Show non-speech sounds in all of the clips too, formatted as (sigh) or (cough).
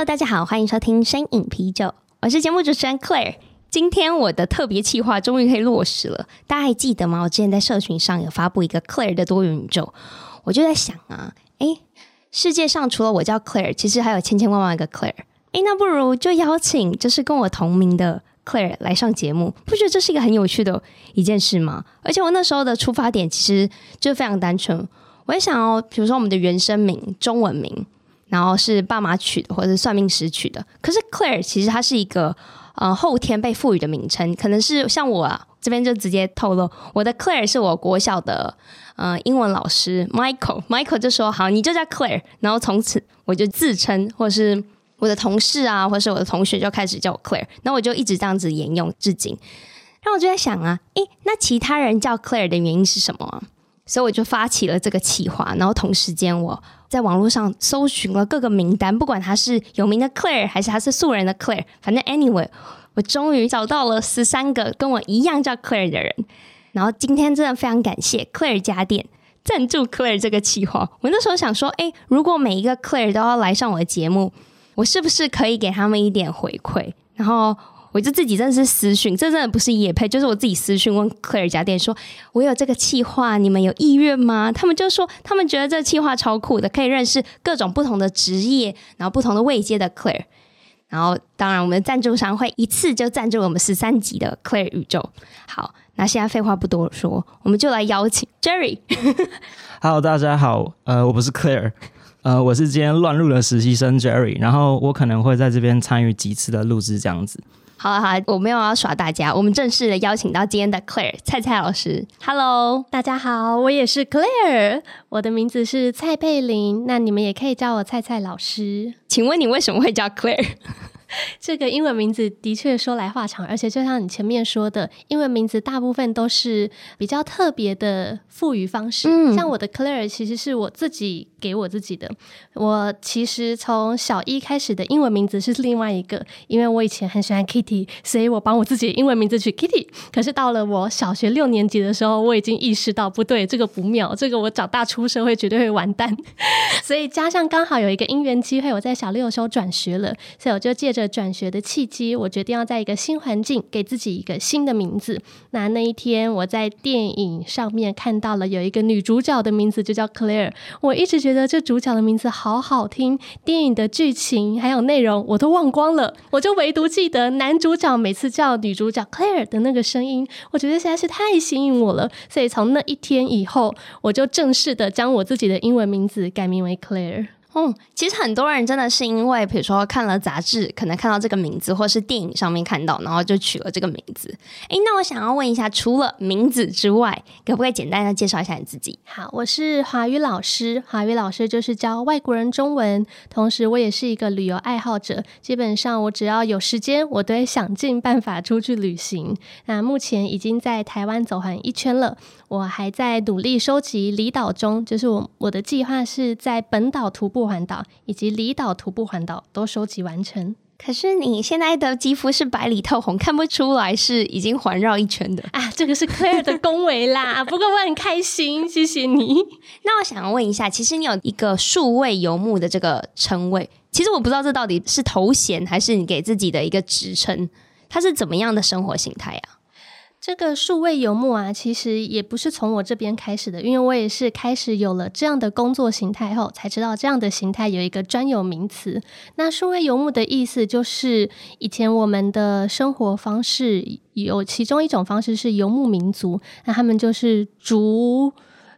Hello，大家好，欢迎收听声饮啤酒，我是节目主持人 Claire。今天我的特别企划终于可以落实了，大家还记得吗？我之前在社群上有发布一个 Claire 的多元宇宙，我就在想啊，诶，世界上除了我叫 Claire，其实还有千千万万个 Claire。诶，那不如就邀请就是跟我同名的 Claire 来上节目，不觉得这是一个很有趣的一件事吗？而且我那时候的出发点其实就非常单纯，我也想要，比如说我们的原生名、中文名。然后是爸妈取的，或者是算命师取的。可是 Claire 其实它是一个呃后天被赋予的名称，可能是像我啊这边就直接透露，我的 Claire 是我国小的呃英文老师 Michael，Michael 就说好，你就叫 Claire，然后从此我就自称，或是我的同事啊，或是我的同学就开始叫我 Claire，那我就一直这样子沿用至今。然后我就在想啊，诶，那其他人叫 Claire 的原因是什么？所以我就发起了这个企划，然后同时间我在网络上搜寻了各个名单，不管他是有名的 Claire 还是他是素人的 Claire，反正 anyway，我终于找到了十三个跟我一样叫 Claire 的人。然后今天真的非常感谢 Claire 家电赞助 Claire 这个企划。我那时候想说，诶，如果每一个 Claire 都要来上我的节目，我是不是可以给他们一点回馈？然后。我就自己真的是私讯，这真的不是业配，就是我自己私讯问 Clare 家店说，我有这个企划，你们有意愿吗？他们就说，他们觉得这个企划超酷的，可以认识各种不同的职业，然后不同的位阶的 Clare。然后当然，我们的赞助商会一次就赞助我们十三集的 Clare 宇宙。好，那现在废话不多说，我们就来邀请 Jerry。Hello，大家好，呃，我不是 Clare，呃，我是今天乱入的实习生 Jerry，然后我可能会在这边参与几次的录制，这样子。好了好了，我没有要耍大家，我们正式的邀请到今天的 Claire 蔡蔡老师。Hello，大家好，我也是 Claire，我的名字是蔡佩玲，那你们也可以叫我蔡蔡老师。请问你为什么会叫 Claire？(laughs) 这个英文名字的确说来话长，而且就像你前面说的，英文名字大部分都是比较特别的赋予方式。嗯，像我的 Claire 其实是我自己给我自己的。我其实从小一开始的英文名字是另外一个，因为我以前很喜欢 Kitty，所以我帮我自己的英文名字取 Kitty。可是到了我小学六年级的时候，我已经意识到不对，这个不妙，这个我长大出社会绝对会完蛋。(laughs) 所以加上刚好有一个因缘机会，我在小六的时候转学了，所以我就借着。的转学的契机，我决定要在一个新环境给自己一个新的名字。那那一天，我在电影上面看到了有一个女主角的名字就叫 Claire。我一直觉得这主角的名字好好听，电影的剧情还有内容我都忘光了，我就唯独记得男主角每次叫女主角 Claire 的那个声音，我觉得实在是太吸引我了。所以从那一天以后，我就正式的将我自己的英文名字改名为 Claire。嗯，其实很多人真的是因为，比如说看了杂志，可能看到这个名字，或是电影上面看到，然后就取了这个名字。诶，那我想要问一下，除了名字之外，可不可以简单的介绍一下你自己？好，我是华语老师，华语老师就是教外国人中文，同时我也是一个旅游爱好者。基本上我只要有时间，我都会想尽办法出去旅行。那目前已经在台湾走完一圈了。我还在努力收集离岛中，就是我我的计划是在本岛徒步环岛以及离岛徒步环岛都收集完成。可是你现在的肌肤是白里透红，看不出来是已经环绕一圈的 (laughs) 啊！这个是 Claire 的恭维啦。(laughs) 不过我很开心，谢谢你。(laughs) 那我想要问一下，其实你有一个数位游牧的这个称谓，其实我不知道这到底是头衔还是你给自己的一个职称，它是怎么样的生活形态啊？这个数位游牧啊，其实也不是从我这边开始的，因为我也是开始有了这样的工作形态后，才知道这样的形态有一个专有名词。那数位游牧的意思就是，以前我们的生活方式有其中一种方式是游牧民族，那他们就是逐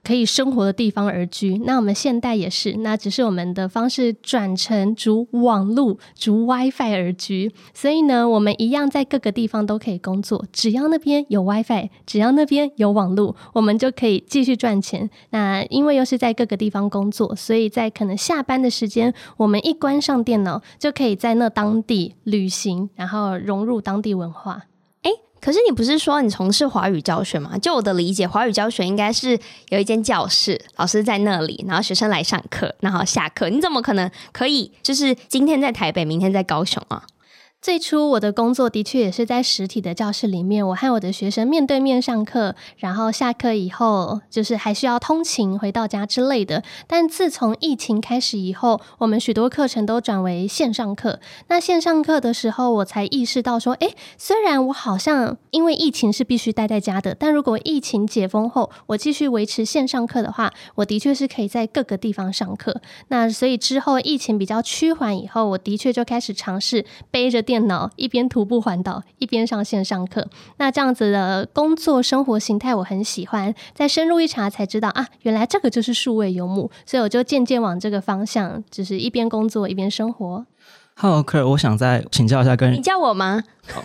可以生活的地方而居。那我们现代也是，那只是我们的方式转成逐网路、逐 WiFi 而居。所以呢，我们一样在各个地方都可以工作，只要那边有 WiFi，只要那边有网络，我们就可以继续赚钱。那因为又是在各个地方工作，所以在可能下班的时间，我们一关上电脑，就可以在那当地旅行，然后融入当地文化。可是你不是说你从事华语教学吗？就我的理解，华语教学应该是有一间教室，老师在那里，然后学生来上课，然后下课。你怎么可能可以就是今天在台北，明天在高雄啊？最初我的工作的确也是在实体的教室里面，我和我的学生面对面上课，然后下课以后就是还需要通勤回到家之类的。但自从疫情开始以后，我们许多课程都转为线上课。那线上课的时候，我才意识到说，诶，虽然我好像因为疫情是必须待在家的，但如果疫情解封后，我继续维持线上课的话，我的确是可以在各个地方上课。那所以之后疫情比较趋缓以后，我的确就开始尝试背着电脑一边徒步环岛，一边上线上课。那这样子的工作生活形态我很喜欢。再深入一查才知道啊，原来这个就是数位游牧，所以我就渐渐往这个方向，就是一边工作一边生活。Hello Claire，我想再请教一下跟，跟你叫我吗？好，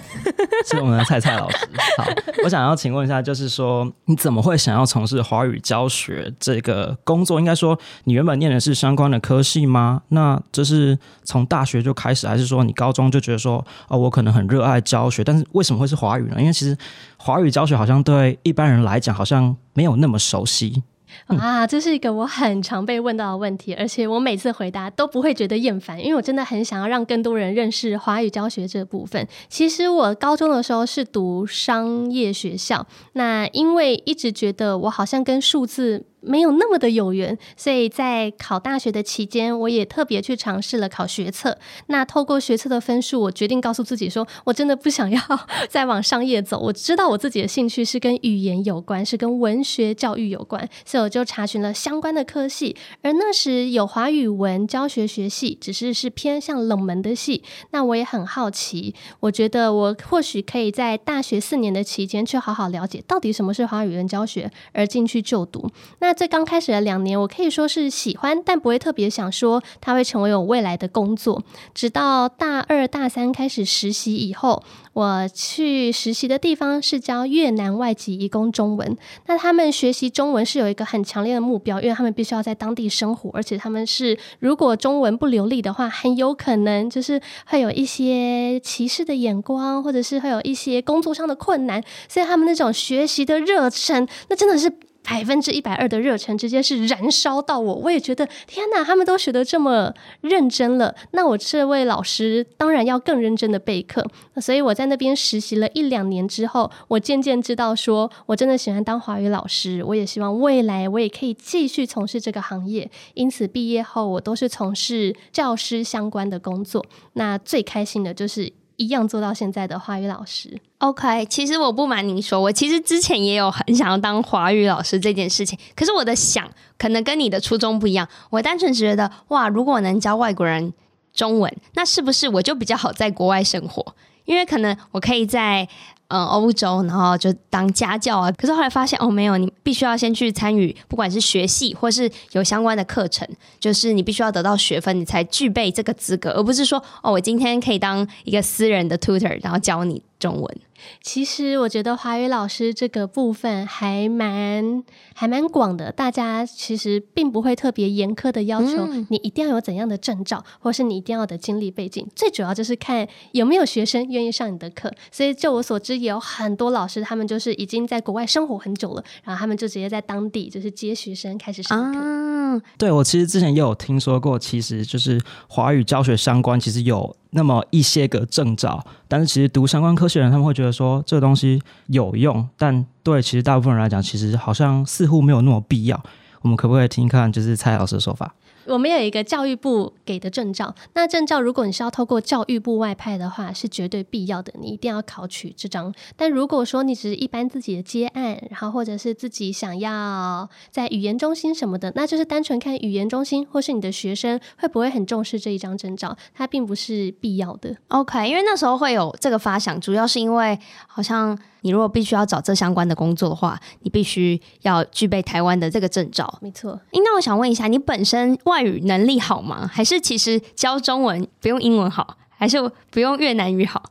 是我们的蔡蔡老师。(laughs) 好，我想要请问一下，就是说你怎么会想要从事华语教学这个工作？应该说你原本念的是相关的科系吗？那这是从大学就开始，还是说你高中就觉得说哦，我可能很热爱教学？但是为什么会是华语呢？因为其实华语教学好像对一般人来讲好像没有那么熟悉。啊，这是一个我很常被问到的问题，而且我每次回答都不会觉得厌烦，因为我真的很想要让更多人认识华语教学这部分。其实我高中的时候是读商业学校，那因为一直觉得我好像跟数字。没有那么的有缘，所以在考大学的期间，我也特别去尝试了考学测。那透过学测的分数，我决定告诉自己说，我真的不想要 (laughs) 再往商业走。我知道我自己的兴趣是跟语言有关，是跟文学教育有关，所以我就查询了相关的科系。而那时有华语文教学学系，只是是偏向冷门的系。那我也很好奇，我觉得我或许可以在大学四年的期间去好好了解到底什么是华语文教学，而进去就读。那那最刚开始的两年，我可以说是喜欢，但不会特别想说它会成为我未来的工作。直到大二、大三开始实习以后，我去实习的地方是教越南外籍移工中文。那他们学习中文是有一个很强烈的目标，因为他们必须要在当地生活，而且他们是如果中文不流利的话，很有可能就是会有一些歧视的眼光，或者是会有一些工作上的困难。所以他们那种学习的热忱，那真的是。百分之一百二的热忱直接是燃烧到我，我也觉得天哪，他们都学得这么认真了，那我这位老师当然要更认真的备课。所以我在那边实习了一两年之后，我渐渐知道说我真的喜欢当华语老师，我也希望未来我也可以继续从事这个行业。因此毕业后我都是从事教师相关的工作。那最开心的就是。一样做到现在的华语老师。OK，其实我不瞒您说，我其实之前也有很想要当华语老师这件事情。可是我的想可能跟你的初衷不一样。我单纯觉得，哇，如果能教外国人中文，那是不是我就比较好在国外生活？因为可能我可以在。嗯，欧洲，然后就当家教啊。可是后来发现，哦，没有，你必须要先去参与，不管是学系或是有相关的课程，就是你必须要得到学分，你才具备这个资格，而不是说，哦，我今天可以当一个私人的 tutor，然后教你中文。其实我觉得华语老师这个部分还蛮还蛮广的，大家其实并不会特别严苛的要求你一定要有怎样的证照，或是你一定要的经历背景，最主要就是看有没有学生愿意上你的课。所以就我所知，也有很多老师他们就是已经在国外生活很久了，然后他们就直接在当地就是接学生开始上课。啊，对，我其实之前也有听说过，其实就是华语教学相关，其实有。那么一些个证照，但是其实读相关科学的人，他们会觉得说这个东西有用，但对其实大部分人来讲，其实好像似乎没有那么必要。我们可不可以听一看，就是蔡老师的说法？我们有一个教育部给的证照，那证照如果你是要透过教育部外派的话，是绝对必要的，你一定要考取这张。但如果说你只是一般自己的接案，然后或者是自己想要在语言中心什么的，那就是单纯看语言中心或是你的学生会不会很重视这一张证照，它并不是必要的。OK，因为那时候会有这个发想，主要是因为好像。你如果必须要找这相关的工作的话，你必须要具备台湾的这个证照。没错。那我想问一下，你本身外外语能力好吗？还是其实教中文不用英文好，还是不用越南语好？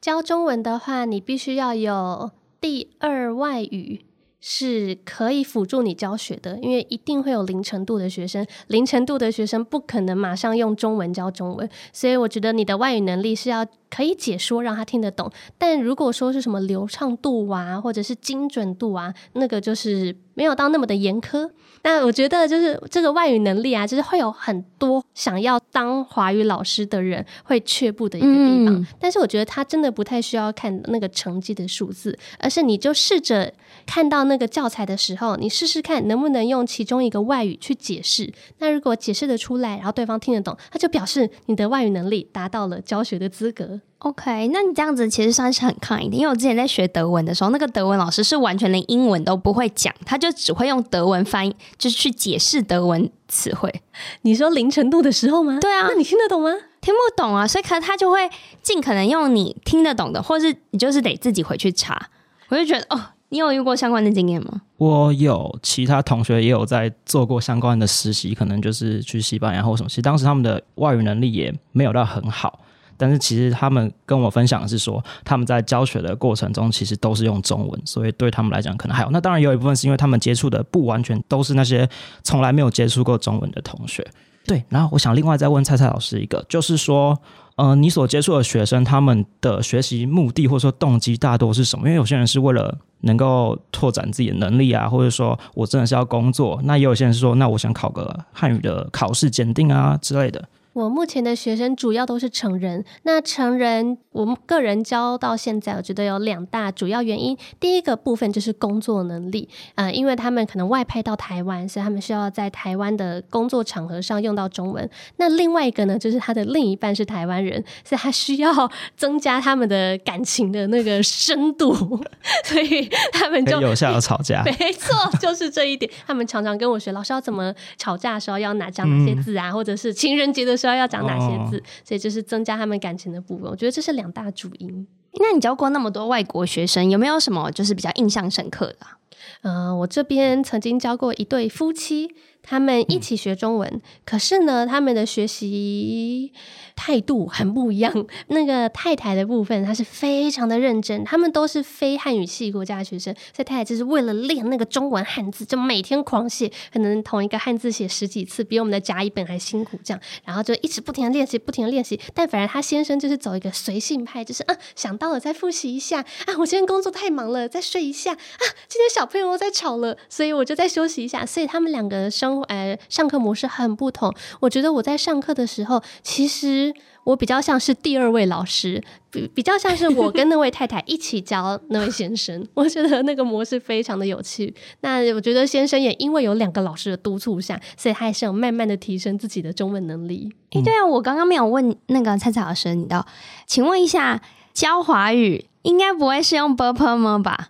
教中文的话，你必须要有第二外语。是可以辅助你教学的，因为一定会有零程度的学生，零程度的学生不可能马上用中文教中文，所以我觉得你的外语能力是要可以解说，让他听得懂。但如果说是什么流畅度啊，或者是精准度啊，那个就是没有到那么的严苛。那我觉得就是这个外语能力啊，就是会有很多想要当华语老师的人会却步的一个地方。嗯。但是我觉得他真的不太需要看那个成绩的数字，而是你就试着。看到那个教材的时候，你试试看能不能用其中一个外语去解释。那如果解释的出来，然后对方听得懂，他就表示你的外语能力达到了教学的资格。OK，那你这样子其实算是很 kind，因为我之前在学德文的时候，那个德文老师是完全连英文都不会讲，他就只会用德文翻译，就是去解释德文词汇。你说零程度的时候吗？对啊，那你听得懂吗？听不懂啊，所以可能他就会尽可能用你听得懂的，或是你就是得自己回去查。我就觉得哦。你有遇过相关的经验吗？我有，其他同学也有在做过相关的实习，可能就是去西班牙或什么。其实当时他们的外语能力也没有到很好，但是其实他们跟我分享的是说，他们在教学的过程中其实都是用中文，所以对他们来讲可能还好。那当然有一部分是因为他们接触的不完全都是那些从来没有接触过中文的同学。对，然后我想另外再问蔡蔡老师一个，就是说。呃，你所接触的学生，他们的学习目的或者说动机大多是什么？因为有些人是为了能够拓展自己的能力啊，或者说我真的是要工作。那也有些人是说，那我想考个汉语的考试鉴定啊之类的。我目前的学生主要都是成人。那成人，我个人教到现在，我觉得有两大主要原因。第一个部分就是工作能力，呃，因为他们可能外派到台湾，所以他们需要在台湾的工作场合上用到中文。那另外一个呢，就是他的另一半是台湾人，所以他需要 (laughs) 增加他们的感情的那个深度，(laughs) 所以他们就有效的吵架。没错，就是这一点。他们常常跟我学，老师要怎么吵架的时候要哪讲哪些字啊，嗯、或者是情人节的时候。知道要讲哪些字，哦，所以就是增加他们感情的部分。我觉得这是两大主因。那你教过那么多外国学生，有没有什么就是比较印象深刻的啊？嗯、呃，我这边曾经教过一对夫妻。他们一起学中文，嗯，可是呢，他们的学习态度很不一样。(laughs) 那个太太的部分，她是非常的认真。他们都是非汉语系国家的学生，所以太太就是为了练那个中文汉字，就每天狂写，可能同一个汉字写十几次，比我们的甲乙本还辛苦。这样，然后就一直不停的练习，不停的练习。但反而他先生就是走一个随性派，就是啊，想到了再复习一下啊，我今天工作太忙了，再睡一下啊，今天小朋友在吵了，所以我就再休息一下。所以他们两个生呃上课模式很不同。我觉得我在上课的时候，其实我比较像是第二位老师，比比较像是我跟那位太太一起教那位先生。(laughs) 我觉得那个模式非常的有趣。那我觉得先生也因为有两个老师的督促下，所以他还是有慢慢的提升自己的中文能力。诶、对啊，我刚刚没有问那个蔡蔡老师，你道，请问一下教华语。应该不会是用 b u r p e r 吗？吧？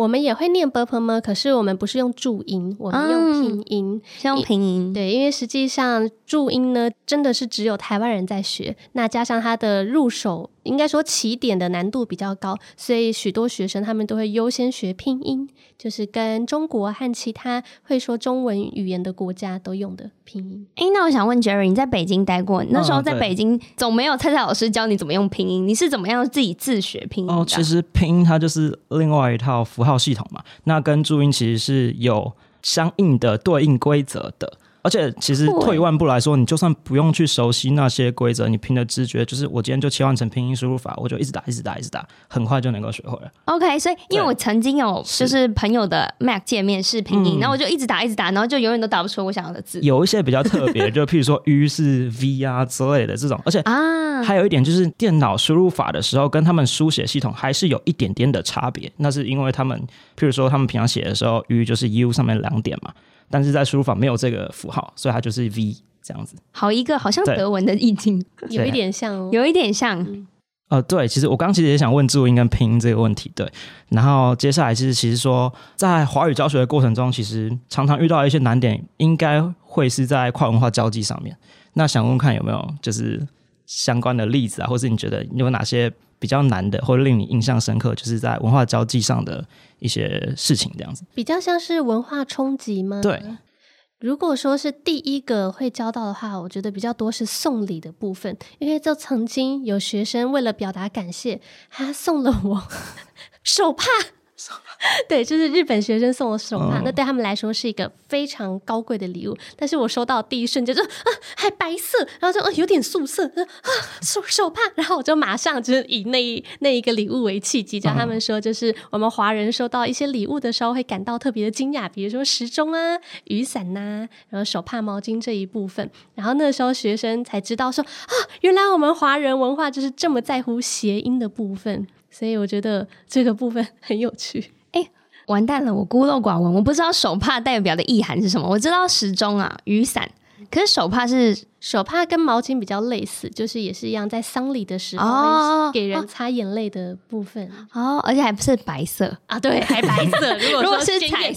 我们也会念 b u r p l e 吗？可是我们不是用注音，我们用拼音，用拼音。对，因为实际上注音呢，真的是只有台湾人在学。那加上它的入手应该说起点的难度比较高，所以许多学生他们都会优先学拼音，就是跟中国和其他会说中文语言的国家都用的拼音。哎，那我想问 Jerry，你在北京待过，那时候在北京总没有蔡蔡老师教你怎么用拼音，你是怎么样自己自学拼音？哦，其实拼音它就是另外一套符号系统嘛，那跟注音其实是有相应的对应规则的。而且，其实退一万步来说，你就算不用去熟悉那些规则，你凭的直觉，就是我今天就切换成拼音输入法，我就一直打，一直打，一直打，很快就能够学会了。OK，所以因为我曾经有就是朋友的 Mac 界面是拼音，然后我就一直打，一直打，然后就永远都打不出我想要的字。有一些比较特别，就譬如说 U 是 V 啊之类的这种，而且啊，还有一点就是电脑输入法的时候，跟他们书写系统还是有一点点的差别。那是因为他们，譬如说他们平常写的时候，U 就是 U 上面两点嘛。但是在输入法没有这个符号，所以它就是 V 这样子。好一个好像德文的意境，(laughs) 有一点像，哦有一点像。嗯呃，对，其实我刚刚其实也想问注音跟拼音这个问题，对。然后接下来就是其实说，在华语教学的过程中，其实常常遇到一些难点，应该会是在跨文化交际上面。那想问问看有没有就是相关的例子啊，或是你觉得有哪些比较难的，或者令你印象深刻，就是在文化交际上的一些事情这样子？比较像是文化冲击吗？对。如果说是第一个会交到的话，我觉得比较多是送礼的部分，因为就曾经有学生为了表达感谢，他送了我 (laughs) 手帕。(laughs) 对，就是日本学生送我手帕，那对他们来说是一个非常高贵的礼物。但是我收到第一瞬间就啊，还白色，然后就啊有点素色啊，手手帕，然后我就马上就是以那一那一个礼物为契机，叫他们说，就是我们华人收到一些礼物的时候会感到特别的惊讶，比如说时钟啊、雨伞呐、啊，然后手帕、毛巾这一部分。然后那时候学生才知道说啊，原来我们华人文化就是这么在乎谐音的部分。所以我觉得这个部分很有趣。哎，完蛋了，我孤陋寡闻，我不知道手帕代表的意涵是什么。我知道时钟啊、雨伞，可是手帕是手帕跟毛巾比较类似，就是也是一样，在丧礼的时候给人擦眼泪的部分哦，哦，而且还不是白色啊，对，还白色。如果，(laughs) 如果是彩，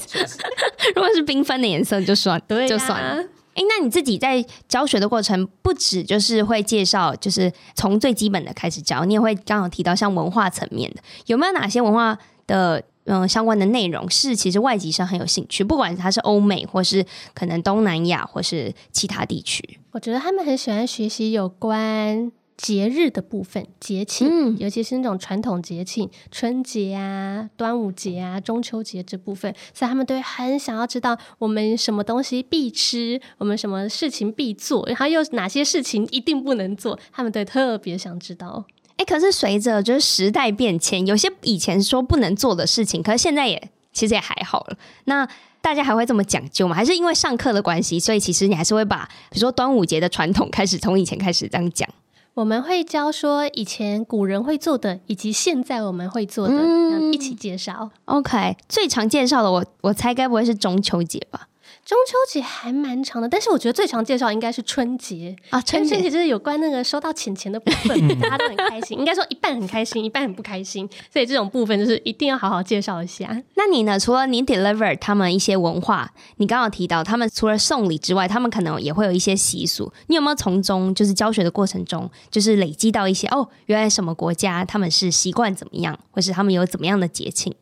(laughs) 如果是缤纷的颜色就算，对啊，就算了。哎，那你自己在教学的过程，不止就是会介绍，就是从最基本的开始教，你也会刚好提到像文化层面的，有没有哪些文化的嗯、相关的内容是其实外籍生很有兴趣，不管他是欧美或是可能东南亚或是其他地区，我觉得他们很喜欢学习有关。节日的部分，节庆，嗯，尤其是那种传统节庆，春节啊、端午节啊、中秋节这部分，所以他们都会很想要知道我们什么东西必吃，我们什么事情必做，然后又哪些事情一定不能做，他们都特别想知道。哎，可是随着就是时代变迁，有些以前说不能做的事情，可是现在也其实也还好了。那大家还会这么讲究吗？还是因为上课的关系，所以其实你还是会把比如说端午节的传统开始从以前开始这样讲？我们会教说以前古人会做的，以及现在我们会做的，嗯、一起介绍。OK，最常介绍的我，我猜该不会是中秋节吧？中秋节还蛮长的，但是我觉得最常介绍应该是春节啊。春节就是有关那个收到钱钱的部分，(laughs) 大家都很开心。应该说一半很开心，一半很不开心，所以这种部分就是一定要好好介绍一下。那你呢？除了你 deliver 他们一些文化，你刚刚提到他们除了送礼之外，他们可能也会有一些习俗。你有没有从中就是教学的过程中，就是累积到一些哦，原来什么国家他们是习惯怎么样，或是他们有怎么样的节庆？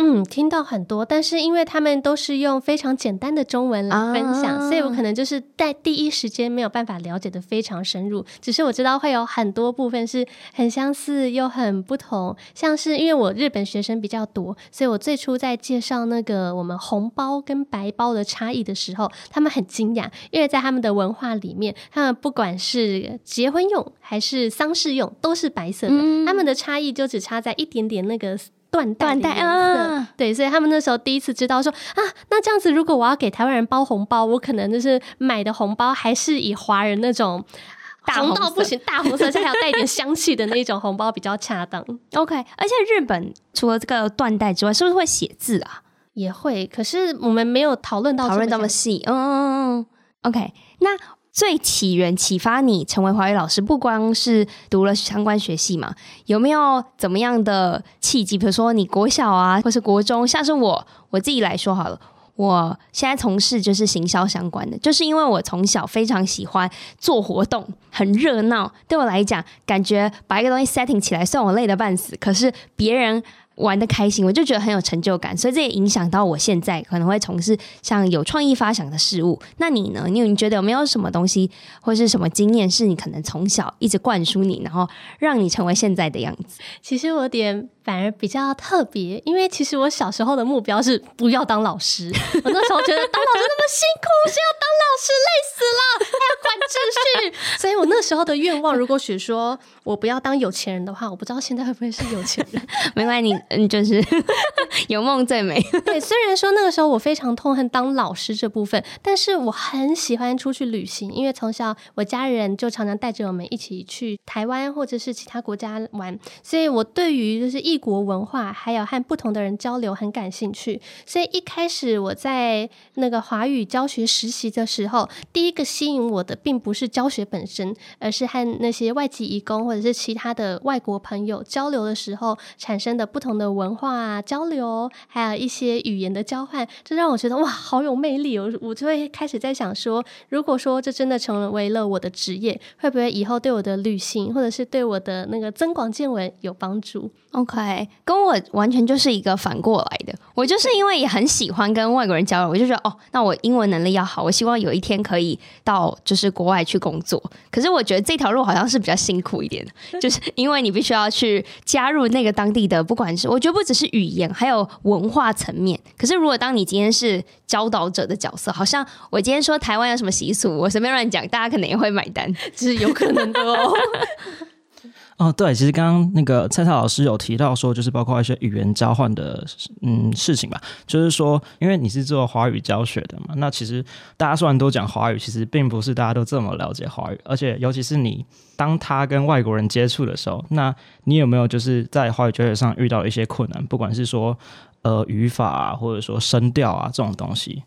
嗯，听到很多，但是因为他们都是用非常简单的中文来分享，啊、所以我可能就是在第一时间没有办法了解的非常深入。只是我知道会有很多部分是很相似又很不同，像是因为我日本学生比较多，所以我最初在介绍那个我们红包跟白包的差异的时候，他们很惊讶，因为在他们的文化里面，他们不管是结婚用还是丧事用，都是白色的，嗯、他们的差异就只差在一点点那个。缎带的颜色，啊、对，所以他们那时候第一次知道说啊，那这样子，如果我要给台湾人包红包，我可能就是买的红包还是以华人那种红到不行，大红色，还要带点香气的那种红包比较恰当。(laughs) OK，而且日本除了这个缎带之外，是不是会写字啊？也会，可是我们没有讨论到讨论那么细。嗯嗯嗯，OK，那。最起源启发你成为华语老师，不光是读了相关学系嘛？有没有怎么样的契机？比如说你国小啊，或是国中，像是我我自己来说好了，我现在从事就是行销相关的，就是因为我从小非常喜欢做活动，很热闹。对我来讲，感觉把一个东西 setting 起来，算我累得半死，可是别人。玩的开心，我就觉得很有成就感，所以这也影响到我现在可能会从事像有创意发想的事物。那你呢？你你觉得有没有什么东西或是什么经验，是你可能从小一直灌输你，然后让你成为现在的样子？其实我点反而比较特别，因为其实我小时候的目标是不要当老师。我那时候觉得当老师那么辛苦，是要当老师累死了，还要管秩序，所以我那时候的愿望，如果许说我不要当有钱人的话，我不知道现在会不会是有钱人。(laughs) 没关系，你嗯，就是 (laughs) 有梦最美。(laughs) 对，虽然说那个时候我非常痛恨当老师这部分，但是我很喜欢出去旅行，因为从小我家人就常常带着我们一起去台湾或者是其他国家玩，所以我对于就是异国文化还有和不同的人交流很感兴趣。所以一开始我在那个华语教学实习的时候，第一个吸引我的并不是教学本身，而是和那些外籍移工或者是其他的外国朋友交流的时候产生的不同的文化交流，还有一些语言的交换，这让我觉得哇，好有魅力！我我就会开始在想说，如果说这真的成为了我的职业，会不会以后对我的旅行或者是对我的那个增广见闻有帮助？OK，跟我完全就是一个反过来的。我就是因为也很喜欢跟外国人交流，我就觉得哦，那我英文能力要好，我希望有一天可以到就是国外去工作。可是我觉得这条路好像是比较辛苦一点的，(laughs) 就是因为你必须要去加入那个当地的，不管是我觉得不只是语言，还有文化层面。可是如果当你今天是教导者的角色，好像我今天说台湾有什么习俗，我随便乱讲，大家可能也会买单，这是有可能的哦。(laughs) 哦，对，其实刚刚那个蔡蔡老师有提到说，就是包括一些语言交换的嗯事情吧，就是说，因为你是做华语教学的嘛，那其实大家虽然都讲华语，其实并不是大家都这么了解华语，而且尤其是你当他跟外国人接触的时候，那你有没有就是在华语教学上遇到一些困难，不管是说呃语法啊，或者说声调啊这种东西？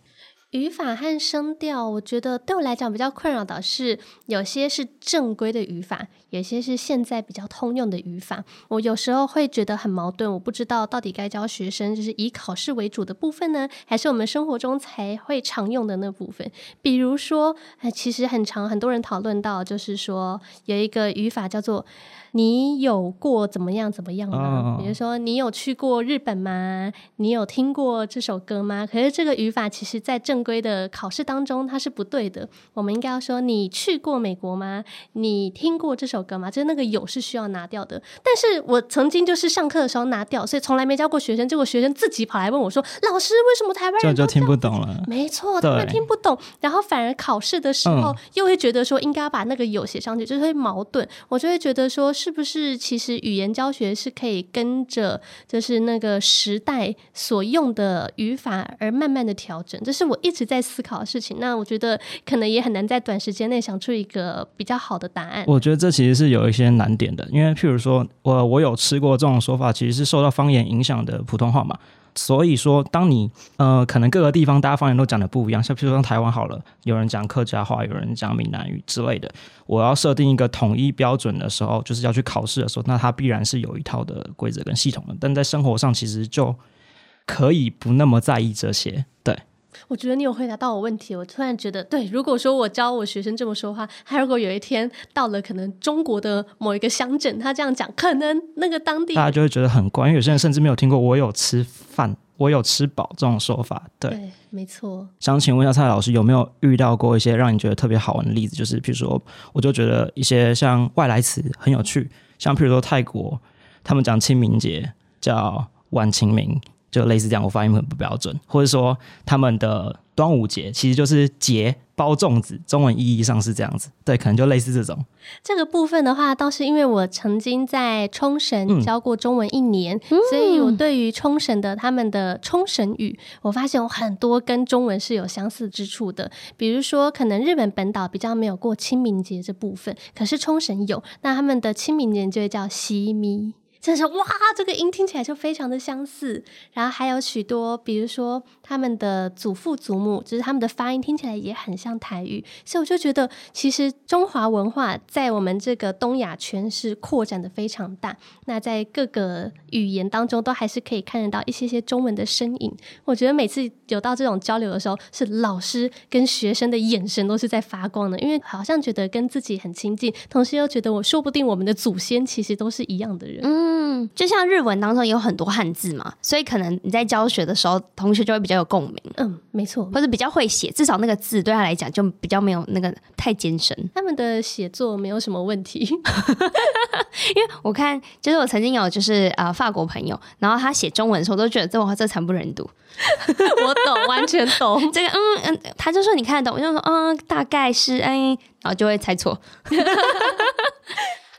语法和声调，我觉得对我来讲比较困扰的是，有些是正规的语法，有些是现在比较通用的语法。我有时候会觉得很矛盾，我不知道到底该教学生就是以考试为主的部分呢，还是我们生活中才会常用的那部分。比如说，其实很常很多人讨论到，就是说有一个语法叫做。你有过怎么样怎么样吗？比如说，你有去过日本吗？你有听过这首歌吗？可是这个语法其实，在正规的考试当中，它是不对的。我们应该要说，你去过美国吗？你听过这首歌吗？就是那个有是需要拿掉的。但是我曾经就是上课的时候拿掉，所以从来没教过学生。结果学生自己跑来问我说：“老师，为什么台湾人就听不懂了？”没错，他们听不懂，然后反而考试的时候又会觉得说应该要把那个有写上去，就是会矛盾。我就会觉得说。是不是其实语言教学是可以跟着就是那个时代所用的语法而慢慢的调整？这是我一一直在思考的事情。那我觉得可能也很难在短时间内想出一个比较好的答案。我觉得这其实是有一些难点的，因为譬如说我我有吃过这种说法，其实是受到方言影响的普通话嘛。所以说，当你呃，可能各个地方大家方言都讲的不一样，像譬如说台湾好了，有人讲客家话，有人讲闽南语之类的，我要设定一个统一标准的时候，就是要去考试的时候，那它必然是有一套的规则跟系统的。但在生活上，其实就可以不那么在意这些，对。我觉得你有回答到我问题，我突然觉得，对，如果说我教我学生这么说话，他如果有一天到了可能中国的某一个乡镇，他这样讲，可能那个当地大家就会觉得很怪，因为有些人甚至没有听过“我有吃饭，我有吃饱”这种说法。对，对，没错。想请问一下蔡老师，有没有遇到过一些让你觉得特别好玩的例子？就是比如说，我就觉得一些像外来词很有趣，像譬如说泰国，他们讲清明节叫晚清明。就类似这样，我发音很不标准，或者说他们的端午节其实就是节包粽子，中文意义上是这样子，对，可能就类似这种。这个部分的话，倒是因为我曾经在冲绳教过中文一年，嗯、所以我对于冲绳的他们的冲绳语，我发现有很多跟中文是有相似之处的。比如说，可能日本本岛比较没有过清明节这部分，可是冲绳有，那他们的清明节就会叫西咪。就是哇，这个音听起来就非常的相似，然后还有许多，比如说他们的祖父祖母，就是他们的发音听起来也很像台语，所以我就觉得，其实中华文化在我们这个东亚圈是扩展的非常大。那在各个语言当中，都还是可以看得到一些些中文的身影。我觉得每次有到这种交流的时候，是老师跟学生的眼神都是在发光的，因为好像觉得跟自己很亲近，同时又觉得我说不定我们的祖先其实都是一样的人。嗯。嗯，就像日文当中有很多汉字嘛，所以可能你在教学的时候，同学就会比较有共鸣。嗯，没错，或者比较会写，至少那个字对他来讲就比较没有那个太艰深。他们的写作没有什么问题，(laughs) 因为我看就是我曾经有就是呃法国朋友，然后他写中文的时候，我都觉得这话这惨不忍睹。(laughs) 我懂，完全懂 (laughs) 这个，嗯嗯，他就说你看得懂，我就说嗯，大概是哎，然后就会猜错。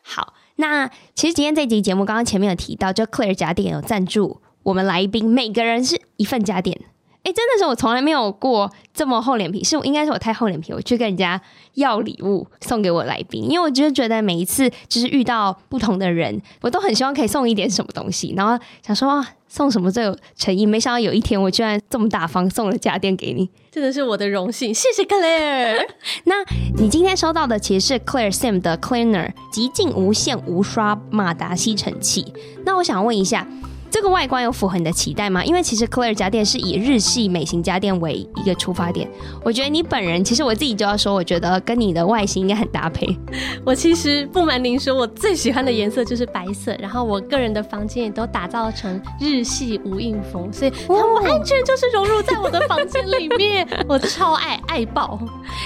好。那其实今天这集节目刚刚前面有提到，就 Claire 家电有赞助我们来宾，每个人是一份家电。哎，真的是我从来没有过这么厚脸皮，是我应该是我太厚脸皮，我去跟人家要礼物送给我来宾，因为我就觉得每一次就是遇到不同的人，我都很希望可以送一点什么东西，然后想说啊，送什么最有诚意，没想到有一天我居然这么大方送了家电给你，真的是我的荣幸，谢谢 Claire。(laughs) 那你今天收到的其实是 Claire Sim 的 Cleaner 极净无线无刷马达吸尘器，那我想问一下。这个外观有符合你的期待吗？因为其实 Claire 家电是以日系美型家电为一个出发点。我觉得你本人，其实我自己就要说，我觉得跟你的外形应该很搭配。(laughs) 我其实不瞒您说，我最喜欢的颜色就是白色，然后我个人的房间也都打造成日系无印风，所以它完全就是融入在我的房间里面，(laughs) 我超爱爱爆。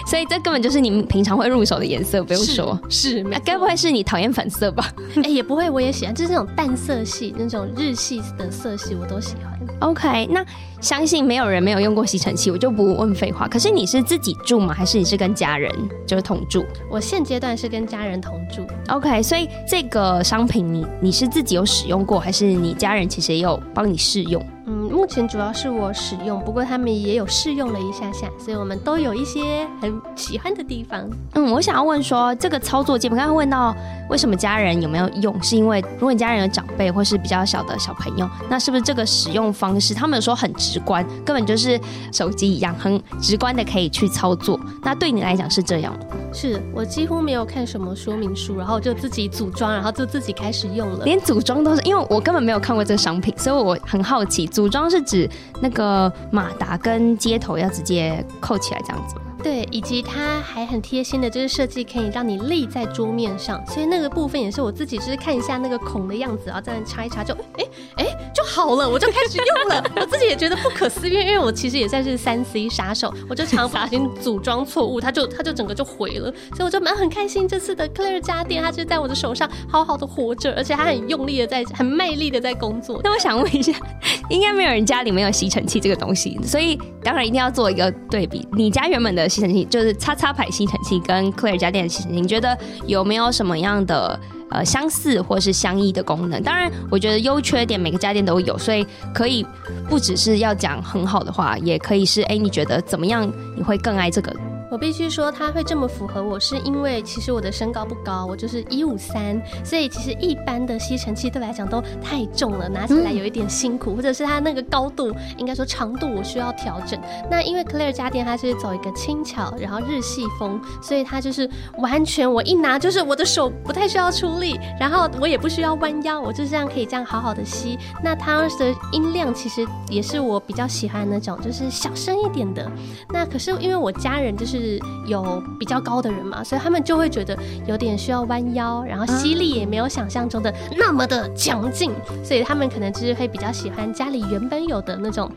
所以这根本就是你们平常会入手的颜色，不用说。是。该不会是你讨厌粉色吧？(laughs) 哎，也不会，我也喜欢，就是那种淡色系，那种日系。的色系我都喜欢。OK，那相信没有人没有用过吸尘器，我就不问废话。可是你是自己住吗？还是你是跟家人就是同住？我现阶段是跟家人同住。OK，所以这个商品你你是自己有使用过，还是你家人其实也有帮你试用？嗯，目前主要是我使用，不过他们也有试用了一下下，所以我们都有一些很喜欢的地方。嗯，我想要问说，这个操作键，我刚刚问到为什么家人有没有用，是因为如果你家人有长辈或是比较小的小朋友，那是不是这个使用方式，他们有说很直观，根本就是手机一样，很直观的可以去操作。那对你来讲是这样吗？是我几乎没有看什么说明书，然后就自己组装，然后就自己开始用了，连组装都是，因为我根本没有看过这个商品，所以我很好奇。组装是指那个马达跟接头要直接扣起来这样子。对，以及它还很贴心的，就是设计可以让你立在桌面上，所以那个部分也是我自己就是看一下那个孔的样子，然后在那插一插就哎哎就好了，我就开始用了，我自己也觉得不可思议，因为我其实也算是三 C 杀手，我就常不小心组装错误，它就它就整个就毁了，所以我就蛮很开心这次的 Claire 家电，它就在我的手上好好的活着，而且它很用力的在很卖力的在工作。那我想问一下，应该没有人家里没有吸尘器这个东西，所以当然一定要做一个对比，你家原本的。吸尘器就是叉叉牌吸尘器跟 Clear 家电的吸尘器，你觉得有没有什么样的呃相似或是相异的功能？当然，我觉得优缺点每个家电都有，所以可以不只是要讲很好的话，也可以是哎，你觉得怎么样？你会更爱这个？我必须说，它会这么符合我，是因为其实我的身高不高，我就是一五三，所以其实一般的吸尘器对我来讲都太重了，拿起来有一点辛苦，或者是它那个高度，应该说长度我需要调整。那因为 Claire 家电它是走一个轻巧，然后日系风，所以它就是完全我一拿就是我的手不太需要出力，然后我也不需要弯腰，我就这样可以这样好好的吸。那它的音量其实也是我比较喜欢的那种，就是小声一点的。那可是因为我家人就是。是有比较高的人嘛，所以他们就会觉得有点需要弯腰，然后吸力也没有想象中的那么的强劲，所以他们可能就是会比较喜欢家里原本有的那种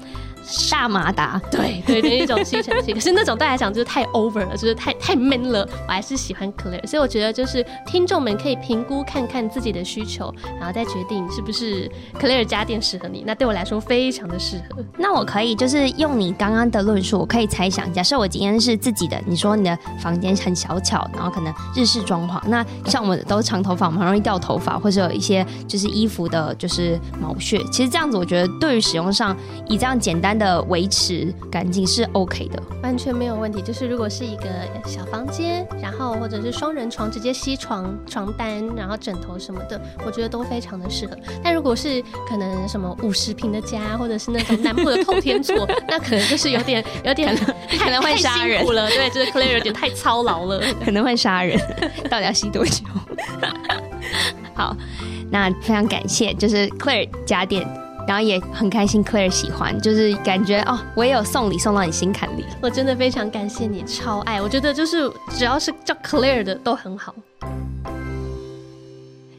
大马达，对对的一种吸尘器。(laughs) 可是那种对来讲就是太 over 了，就是太太 man 了。我还是喜欢 Claire，所以我觉得就是听众们可以评估看看自己的需求，然后再决定是不是 Claire 家电适合你。那对我来说非常的适合。那我可以就是用你刚刚的论述，我可以猜想，假设我今天是自己的。你说你的房间很小巧，然后可能日式装潢。那像我们都长头发，我们很容易掉头发，或者有一些就是衣服的，就是毛屑。其实这样子，我觉得对于使用上，以这样简单的维持干净是 OK 的，完全没有问题。就是如果是一个小房间，然后或者是双人床，直接吸床床单，然后枕头什么的，我觉得都非常的适合。但如果是可能什么五十平的家，或者是那种南部的透天厝，(laughs) 那可能就是有点有点可能，可能会杀人了。对，就是 Claire 有点太操劳了，可能会杀人。(laughs) 到底要吸多久？(laughs) 好，那非常感谢，就是 Claire 家电，然后也很开心 Claire 喜欢，就是感觉哦，我也有送礼送到你心坎里，我真的非常感谢你，超爱。我觉得就是只要是叫 Claire 的都很好。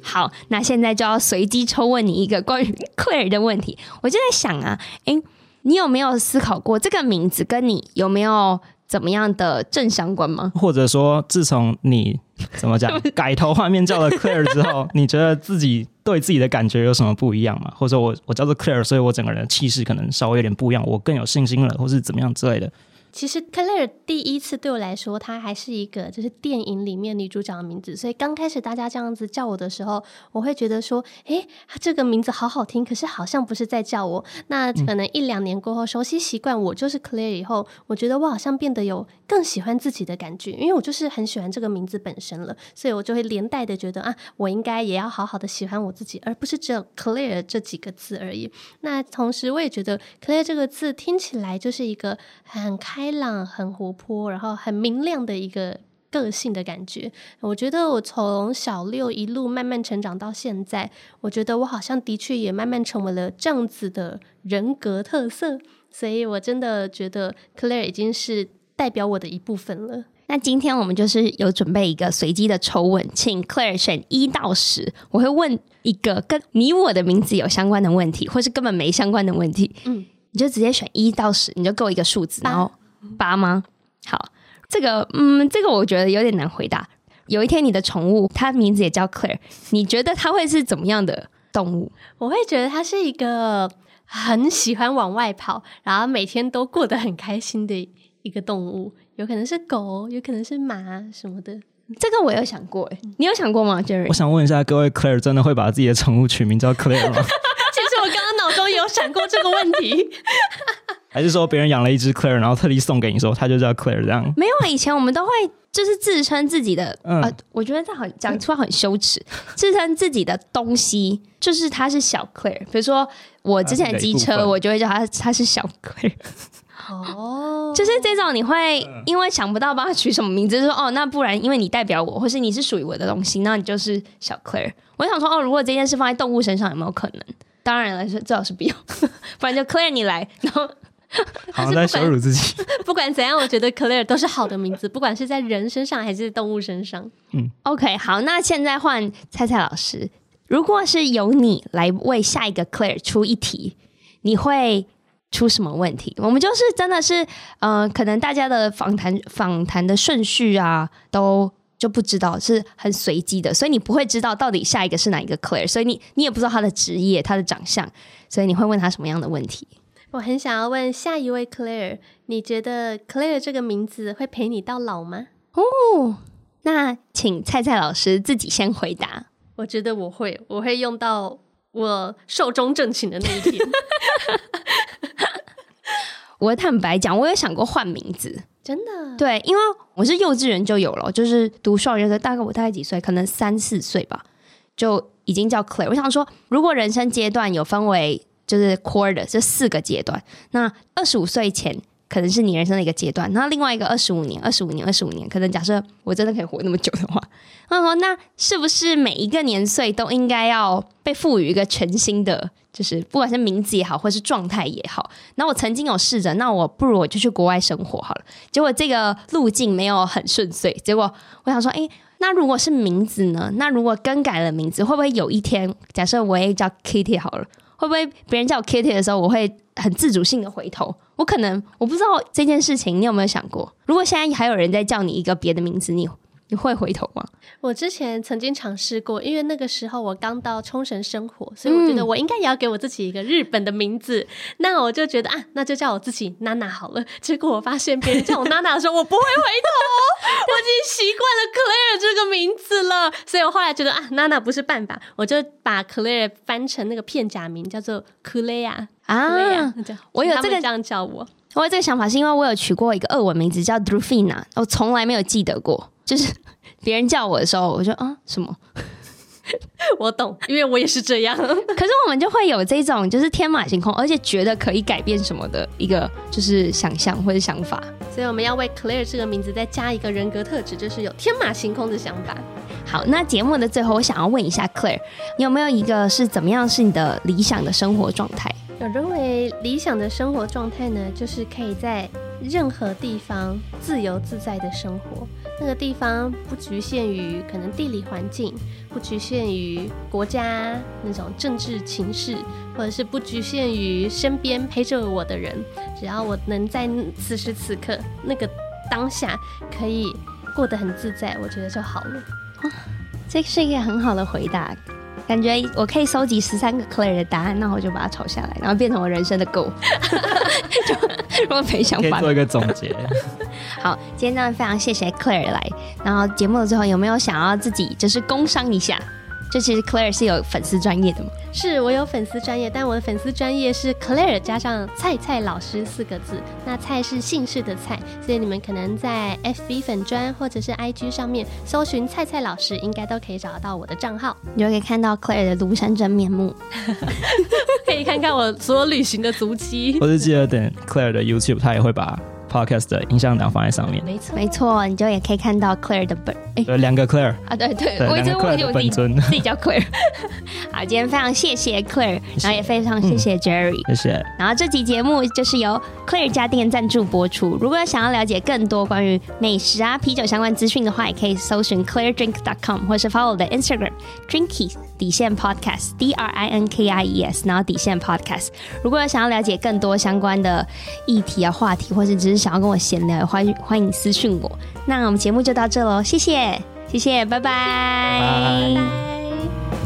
好，那现在就要随机抽问你一个关于 Claire 的问题。我就在想啊，诶，你有没有思考过这个名字跟你有没有怎么样的正相关吗？或者说，自从你 (laughs) 怎么讲 (laughs) 改头换面叫了 Claire 之后，你觉得自己对自己的感觉有什么不一样吗？或者说我我叫做 Claire，所以我整个人的气势可能稍微有点不一样，我更有信心了，或是怎么样之类的？其实 Claire 第一次对我来说，她还是一个就是电影里面女主角的名字，所以刚开始大家这样子叫我的时候，我会觉得说，诶，这个名字好好听，可是好像不是在叫我。那可能一两年过后，熟悉习惯我就是 Claire 以后，我觉得我好像变得有更喜欢自己的感觉，因为我就是很喜欢这个名字本身了，所以我就会连带的觉得啊，我应该也要好好的喜欢我自己，而不是只有 Claire 这几个字而已。那同时，我也觉得 Claire 这个字听起来就是一个很开。开朗、很活泼，然后很明亮的一个个性的感觉。我觉得我从小六一路慢慢成长到现在，我觉得我好像的确也慢慢成为了这样子的人格特色。所以我真的觉得 Claire 已经是代表我的一部分了。那今天我们就是有准备一个随机的抽问，请 Claire 选一到十，我会问一个跟你我的名字有相关的问题，或是根本没相关的问题。嗯，你就直接选一到十，你就给我一个数字，然后。八吗？好，这个，嗯，这个我觉得有点难回答。有一天你的宠物，它名字也叫 Claire，你觉得它会是怎么样的动物？我会觉得它是一个很喜欢往外跑，然后每天都过得很开心的一个动物。有可能是狗，有可能是马什么的。这个我有想过，哎，你有想过吗，Jerry？我想问一下各位，Claire 真的会把自己的宠物取名叫 Claire 吗？其实我刚刚脑中有闪过这个问题。还是说别人养了一只 Claire，然后特地送给你，说他就叫 Claire 这样？没有啊，以前我们都会就是自称自己的，嗯、呃，我觉得这很讲出来很羞耻，(laughs) 自称自己的东西就是它是小 Claire。比如说我之前的机车，我就会叫它它是小 Claire。哦，(laughs) 就是这种你会因为想不到帮他取什么名字，就说哦，那不然因为你代表我，或是你是属于我的东西，那你就是小 Claire。我想说哦，如果这件事放在动物身上有没有可能？当然了，最好是不要，(laughs) 不然就 Claire 你来，然后。(laughs) 好像在羞辱自己。(laughs) 不管怎样，我觉得 Claire 都是好的名字，不管是在人身上还是动物身上。嗯，OK，好，那现在换蔡蔡老师。如果是由你来为下一个 Claire 出一题，你会出什么问题？我们就是真的是，呃，可能大家的访谈访谈的顺序啊，都就不知道，是很随机的，所以你不会知道到底下一个是哪一个 Claire，所以你你也不知道他的职业、他的长相，所以你会问他什么样的问题？我很想要问下一位 Claire，你觉得 Claire 这个名字会陪你到老吗？哦，那请蔡蔡老师自己先回答。我觉得我会，我会用到我寿终正寝的那一天。(laughs) (laughs) 我坦白讲，我有想过换名字，真的。对，因为我是幼稚园就有了，就是读双语的，大概我大概几岁？可能三四岁吧，就已经叫 Claire。我想说，如果人生阶段有分为。就是 quarter 这四个阶段，那二十五岁前可能是你人生的一个阶段，那另外一个二十五年、二十五年、二十五年，可能假设我真的可以活那么久的话，那么那是不是每一个年岁都应该要被赋予一个全新的，就是不管是名字也好，或是状态也好？那我曾经有试着，那我不如我就去国外生活好了。结果这个路径没有很顺遂。结果我想说，诶，那如果是名字呢？那如果更改了名字，会不会有一天，假设我也叫 Kitty 好了？会不会别人叫我 Kitty 的时候，我会很自主性的回头？我可能我不知道这件事情，你有没有想过？如果现在还有人在叫你一个别的名字，你？你会回头吗？我之前曾经尝试过，因为那个时候我刚到冲绳生活，所以我觉得我应该也要给我自己一个日本的名字。嗯、那我就觉得啊，那就叫我自己娜娜好了。结果我发现别人叫我娜娜的时候，我不会回头，我已经习惯了 Claire 这个名字了。所以我后来觉得啊，娜娜不是办法，我就把 Claire 翻成那个片假名，叫做 Claire 啊。我有这个这样叫我，我有这个想法是因为我有取过一个俄文名字叫 Drufina，我从来没有记得过。就是 (laughs) 别人叫我的时候，我就啊什么，(laughs) 我懂，因为我也是这样。(laughs) 可是我们就会有这种就是天马行空，而且觉得可以改变什么的一个就是想象或者想法。所以我们要为 Claire 这个名字再加一个人格特质，就是有天马行空的想法。好，那节目的最后，我想要问一下 Claire，你有没有一个是怎么样是你的理想的生活状态？我认为理想的生活状态呢，就是可以在任何地方自由自在的生活。那个地方不局限于可能地理环境，不局限于国家那种政治情势，或者是不局限于身边陪着我的人，只要我能在此时此刻那个当下可以过得很自在，我觉得就好了。这是一个很好的回答。感觉我可以收集十三个 Claire 的答案，那我就把它抄下来，然后变成我人生的 goal。就 (laughs) 如果没想法，可以做一个总结。好，今天真的非常谢谢 Claire 来。然后节目的最后有没有想要自己就是工商一下？就其实 Claire 是有粉丝专业的吗？是我有粉丝专业，但我的粉丝专业是 Claire 加上菜菜老师四个字。那菜是姓氏的菜，所以你们可能在 FB 粉专或者是 IG 上面搜寻菜菜老师，应该都可以找得到我的账号，你就可以看到 Claire 的庐山真面目，(laughs) 可以看看我所有旅行的足迹。我就记得等 Claire 的 YouTube，他也会把。Podcast 的音像档放在上面，没错，没错，你就也可以看到 Claire 的本，哎，对，两个 Claire 啊，对对，对我一直忘记我自己自己叫 Claire。(laughs) 好，今天非常谢谢 Claire，然后也非常谢谢 Jerry，谢谢。然后这集节目就是由 Claire 家电赞助播出。如果想要了解更多关于美食啊、啤酒相关资讯的话，也可以搜寻 ClaireDrink.com，或是 follow 我的 Instagram Drinkies 底线 Podcast D R I N K I E S，然后底线 Podcast。如果想要了解更多相关的议题啊、话题，或是只是想要跟我闲聊，欢迎欢迎私讯我。那我们节目就到这喽，谢谢，谢谢，拜拜。拜拜。